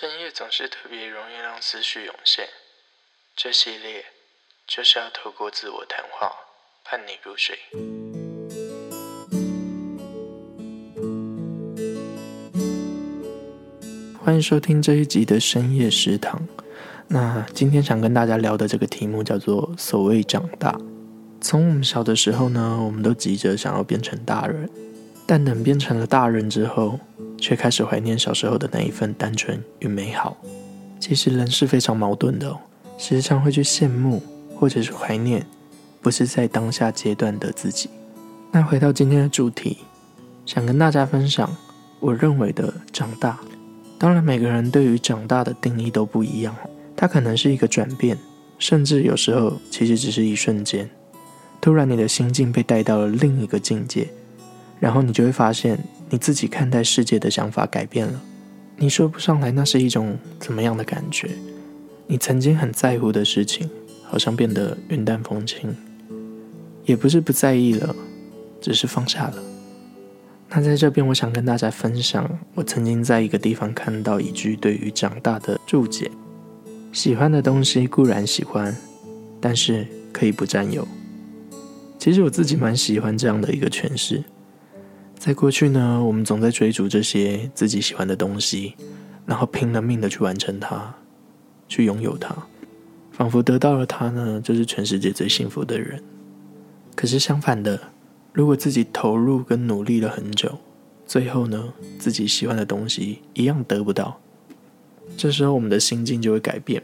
深夜总是特别容易让思绪涌现，这系列就是要透过自我谈话伴你入睡。欢迎收听这一集的深夜食堂。那今天想跟大家聊的这个题目叫做“所谓长大”。从我们小的时候呢，我们都急着想要变成大人。但等变成了大人之后，却开始怀念小时候的那一份单纯与美好。其实人是非常矛盾的哦，时常会去羡慕或者是怀念，不是在当下阶段的自己。那回到今天的主题，想跟大家分享我认为的长大。当然，每个人对于长大的定义都不一样，它可能是一个转变，甚至有时候其实只是一瞬间，突然你的心境被带到了另一个境界。然后你就会发现，你自己看待世界的想法改变了。你说不上来那是一种怎么样的感觉？你曾经很在乎的事情，好像变得云淡风轻，也不是不在意了，只是放下了。那在这边，我想跟大家分享，我曾经在一个地方看到一句对于长大的注解：喜欢的东西固然喜欢，但是可以不占有。其实我自己蛮喜欢这样的一个诠释。在过去呢，我们总在追逐这些自己喜欢的东西，然后拼了命的去完成它，去拥有它，仿佛得到了它呢，就是全世界最幸福的人。可是相反的，如果自己投入跟努力了很久，最后呢，自己喜欢的东西一样得不到，这时候我们的心境就会改变，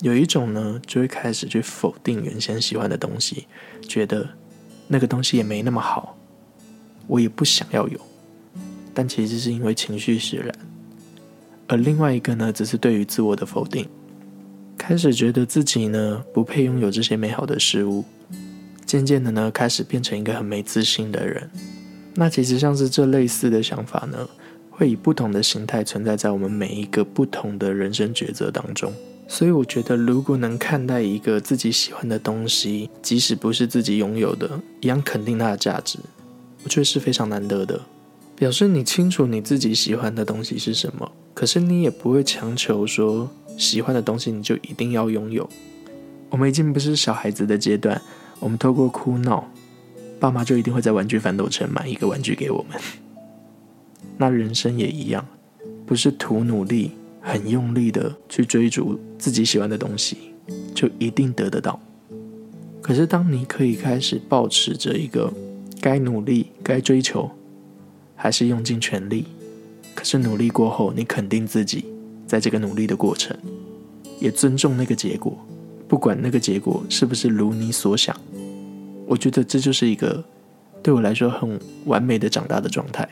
有一种呢，就会开始去否定原先喜欢的东西，觉得那个东西也没那么好。我也不想要有，但其实是因为情绪使然。而另外一个呢，只是对于自我的否定，开始觉得自己呢不配拥有这些美好的事物，渐渐的呢开始变成一个很没自信的人。那其实像是这类似的想法呢，会以不同的形态存在在我们每一个不同的人生抉择当中。所以我觉得，如果能看待一个自己喜欢的东西，即使不是自己拥有的，一样肯定它的价值。我觉得是非常难得的，表示你清楚你自己喜欢的东西是什么，可是你也不会强求说喜欢的东西你就一定要拥有。我们已经不是小孩子的阶段，我们透过哭闹，爸妈就一定会在玩具反斗城买一个玩具给我们。那人生也一样，不是图努力、很用力的去追逐自己喜欢的东西，就一定得得到。可是当你可以开始保持着一个。该努力，该追求，还是用尽全力。可是努力过后，你肯定自己在这个努力的过程，也尊重那个结果，不管那个结果是不是如你所想。我觉得这就是一个对我来说很完美的长大的状态。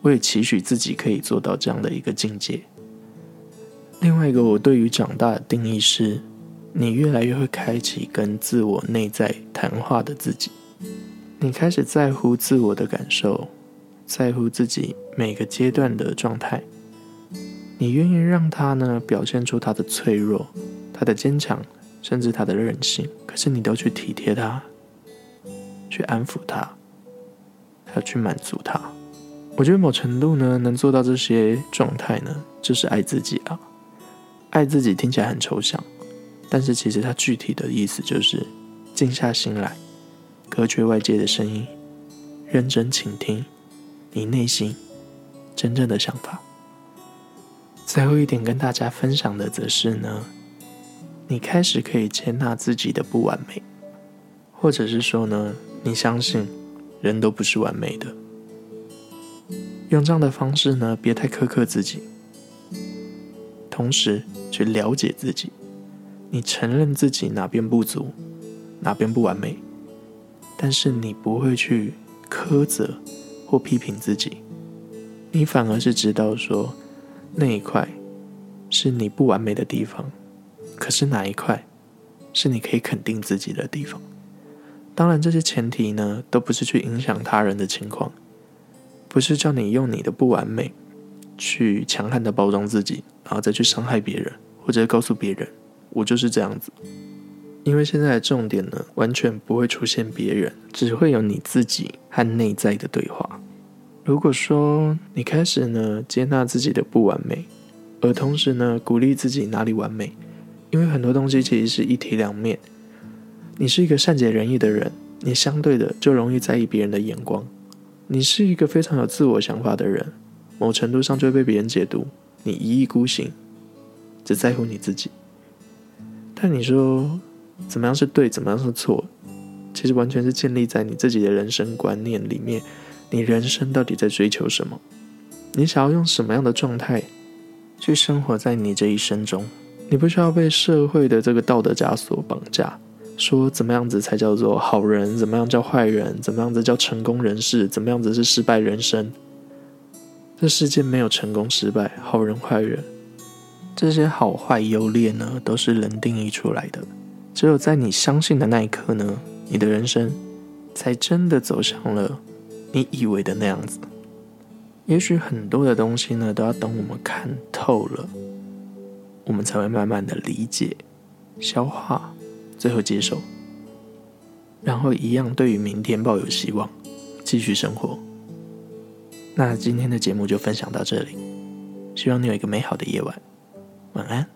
我也期许自己可以做到这样的一个境界。另外一个，我对于长大的定义是，你越来越会开启跟自我内在谈话的自己。你开始在乎自我的感受，在乎自己每个阶段的状态。你愿意让他呢表现出他的脆弱、他的坚强，甚至他的任性。可是你都去体贴他，去安抚他，还要去满足他。我觉得某程度呢，能做到这些状态呢，就是爱自己啊。爱自己听起来很抽象，但是其实它具体的意思就是静下心来。隔绝外界的声音，认真倾听你内心真正的想法。最后一点跟大家分享的，则是呢，你开始可以接纳自己的不完美，或者是说呢，你相信人都不是完美的。用这样的方式呢，别太苛刻自己，同时去了解自己，你承认自己哪边不足，哪边不完美。但是你不会去苛责或批评自己，你反而是知道说那一块是你不完美的地方，可是哪一块是你可以肯定自己的地方。当然，这些前提呢，都不是去影响他人的情况，不是叫你用你的不完美去强悍的包装自己，然后再去伤害别人，或者告诉别人我就是这样子。因为现在的重点呢，完全不会出现别人，只会有你自己和内在的对话。如果说你开始呢接纳自己的不完美，而同时呢，鼓励自己哪里完美，因为很多东西其实是一体两面。你是一个善解人意的人，你相对的就容易在意别人的眼光；你是一个非常有自我想法的人，某程度上就会被别人解读你一意孤行，只在乎你自己。但你说怎么样是对，怎么样是错，其实完全是建立在你自己的人生观念里面。你人生到底在追求什么？你想要用什么样的状态去生活在你这一生中？你不需要被社会的这个道德枷锁绑架，说怎么样子才叫做好人，怎么样叫坏人，怎么样子叫成功人士，怎么样子是失败人生。这世界没有成功失败，好人坏人，这些好坏优劣呢，都是人定义出来的。只有在你相信的那一刻呢，你的人生才真的走向了。你以为的那样子，也许很多的东西呢，都要等我们看透了，我们才会慢慢的理解、消化，最后接受，然后一样对于明天抱有希望，继续生活。那今天的节目就分享到这里，希望你有一个美好的夜晚，晚安。